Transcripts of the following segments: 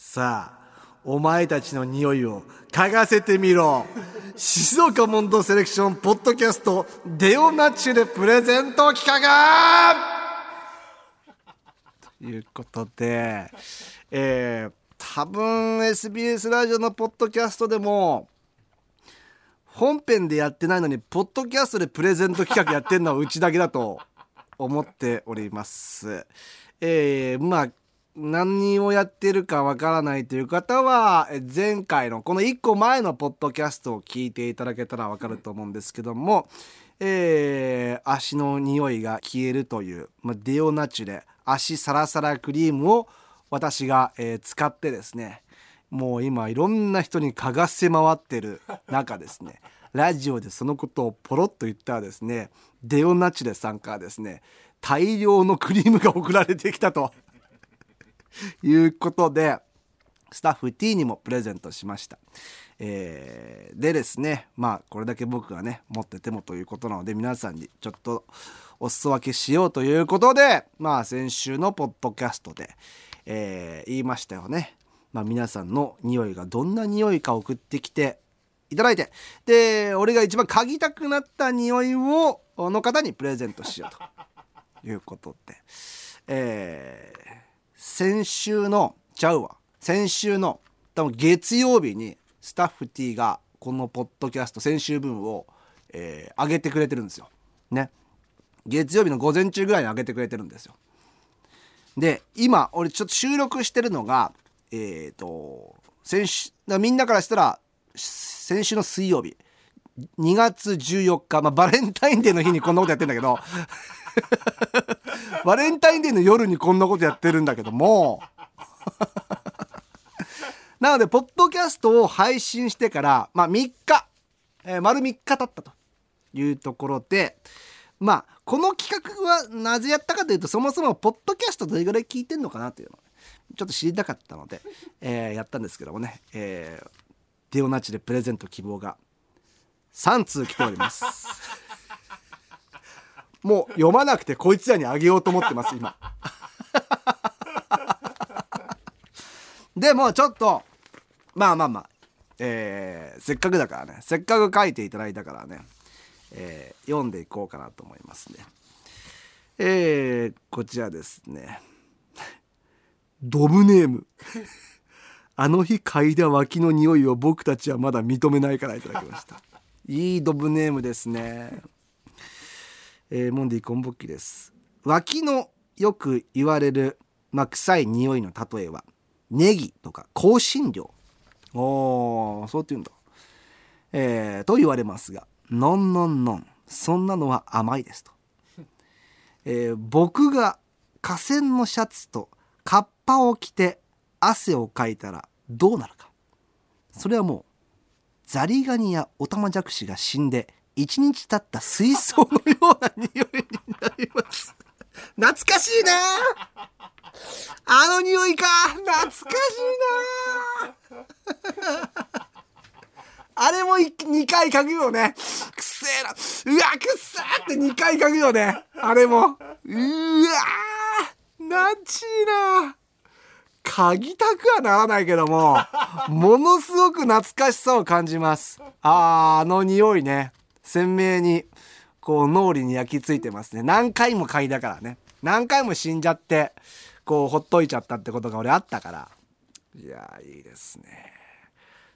さあお前たちの匂いを嗅がせてみろ 静岡モンドセレクションポッドキャストデオナチュレプレゼント企画ということで、えー、多分 SBS ラジオのポッドキャストでも本編でやってないのにポッドキャストでプレゼント企画やってるのはうちだけだと思っております。えー、まあ何をやってるかわからないという方は前回のこの1個前のポッドキャストを聞いていただけたらわかると思うんですけども、えー、足の匂いが消えるという、まあ、デオナチュレ足サラサラクリームを私が、えー、使ってですねもう今いろんな人に嗅がせ回ってる中ですね ラジオでそのことをポロッと言ったらですねデオナチュレさんからですね大量のクリームが送られてきたと。いうことでスタッフ T にもプレゼントしました。えー、でですねまあこれだけ僕がね持っててもということなので皆さんにちょっとお裾分けしようということでまあ先週のポッドキャストで、えー、言いましたよね。まあ、皆さんの匂いがどんな匂いか送ってきていただいてで俺が一番嗅ぎたくなった匂いをの方にプレゼントしようということで、えー、先週のちゃうわ先週の多分月曜日にスタッフ T がこのポッドキャスト先週分を、えー、上げてくれてるんですよ。ね。月曜日の午前中ぐらいに上げてくれてるんですよ。で今俺ちょっと収録してるのがえっ、ー、と先週みんなからしたら先週の水曜日2月14日、まあ、バレンタインデーの日にこんなことやってんだけどバレンタインデーの夜にこんなことやってるんだけども。なのでポッドキャストを配信してからまあ3日、えー、丸3日経ったというところでまあこの企画はなぜやったかというとそもそもポッドキャストどれぐらい聞いてんのかなというのをちょっと知りたかったので、えー、やったんですけどもね、えー、デオナチでプレゼント希望が3通来ておりますもう読まなくてこいつらにあげようと思ってます今。でもちょっとまあまあまあえー、せっかくだからねせっかく書いていただいたからね、えー、読んでいこうかなと思いますね。えー、こちらですね。ドブネーム。あの日嗅いだ脇の匂いを僕たちはまだ認めないからいただきました。いいドブネームですねえー、モンディコンボッキです。脇のよく言われる、まあ、臭い匂いの例えはネギとか香辛料。おーそうって言うんだ。えー、と言われますがノンノンノンそんなのは甘いですと、えー、僕が河川のシャツとカッパを着て汗をかいたらどうなるか。それはもうザリガニやオタマジャクシが死んで一日経った水槽のような匂いになります。懐かしいなあの匂いか懐かしいなあれも2回嗅ぐよね。くせえな。うわ、くっさーって2回嗅ぐよね。あれも。うわーなんちいな嗅ぎたくはならないけども、ものすごく懐かしさを感じます。あー、あの匂いね。鮮明にこう脳裏に焼き付いてますね。何回も嗅いだからね。何回も死んじゃってこうほっといちゃったってことが俺あったから。いやいいですね。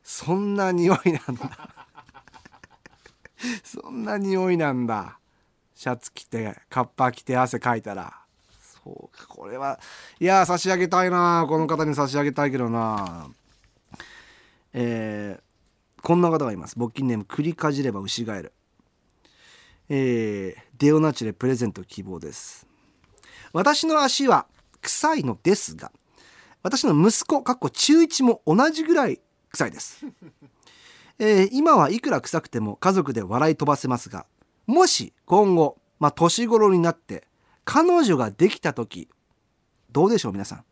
そんな匂いなんだ。そんな匂いなんだ。シャツ着てカッパ着て汗かいたら。そうかこれはいや差し上げたいな。この方に差し上げたいけどな。えー、こんな方がいます。募金ネーム栗かじれば牛ガエル。えー、デオナチュレプレゼント希望です。私の足は臭いのですが私の息子かっこ中1も同じぐらい臭いです、えー、今はいくら臭くても家族で笑い飛ばせますがもし今後まあ年頃になって彼女ができた時どうでしょう皆さん。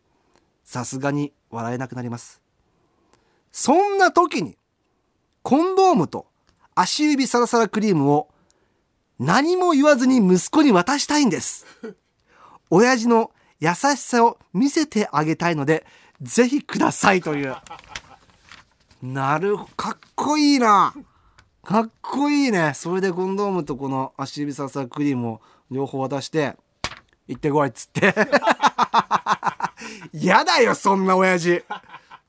さすがに笑えなくなります。そんな時にコンドームと足指サラサラクリームを何も言わずに息子に渡したいんです。親父の優しさを見せてあげたいのでぜひくださいという。なるかっこいいな。かっこいいね。それでコンドームとこの足指ササクリームを両方渡して行ってこいっつって。やだよそんな親父。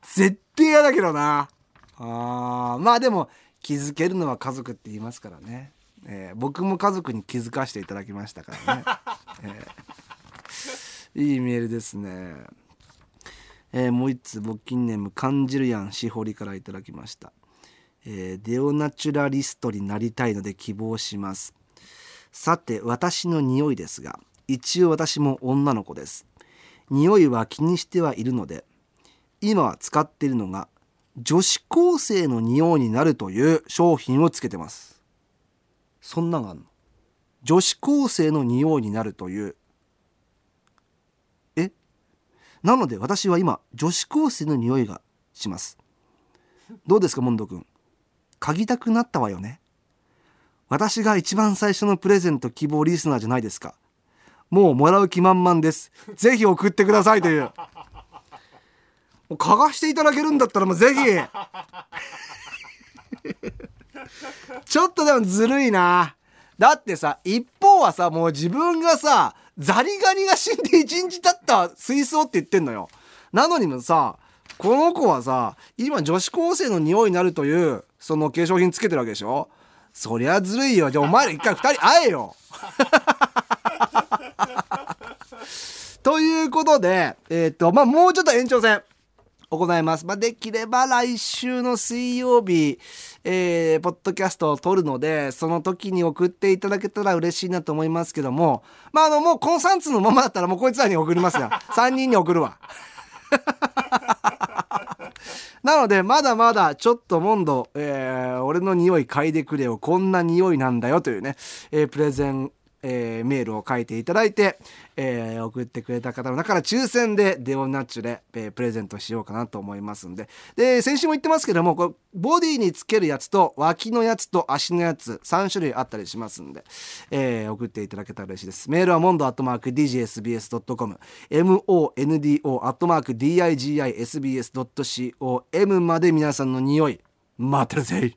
絶対嫌だけどな。あまあでも気づけるのは家族って言いますからね、えー、僕も家族に気づかせていただきましたからね、えー、いいメールですね。えー、もう一つ募金ネーム感じるやんしほりからいただきました、えー、デオナチュラリストになりたいので希望します。さて私の匂いですが一応私も女の子です。匂いは気にしてはいるので今は使っているのが女子高生の匂いになるという商品をつけてますそんなのあんの？女子高生の匂いになるという。え？なので私は今女子高生の匂いがします。どうですかモンド君？嗅ぎたくなったわよね？私が一番最初のプレゼント希望リスナーじゃないですか？もうもらう気満々です。ぜひ送ってくださいという嗅がしていただけるんだったらもうぜひ。ちょっとでもずるいな。だってさ一方はさもう自分がさザリガニが死んで一日経った水槽って言ってんのよ。なのにもさこの子はさ今女子高生の匂いになるというその化粧品つけてるわけでしょ。そりゃずるいよ。じゃあお前ら一回二人会えよ。ということで、えー、っと、まあ、もうちょっと延長戦。行います。まあ、できれば来週の水曜日、えー、ポッドキャストを撮るので、その時に送っていただけたら嬉しいなと思いますけども、まあ、あの、もうこの3通のままだったらもうこいつらに送りますよ。3人に送るわ。なので、まだまだちょっとモンド、えー、俺の匂い嗅いでくれよ。こんな匂いなんだよというね、えー、プレゼンえー、メールを書いていただいて、えー、送ってくれた方の中から抽選でデオナチュで、えー、プレゼントしようかなと思いますんで。で先週も言ってますけどもこボディにつけるやつと脇のやつと足のやつ3種類あったりしますんで、えー、送っていただけたら嬉しいです。メールはモンドアットマーク DGSBS.com MONDO アットマーク DIGISBS.com まで皆さんの匂い待ってるぜ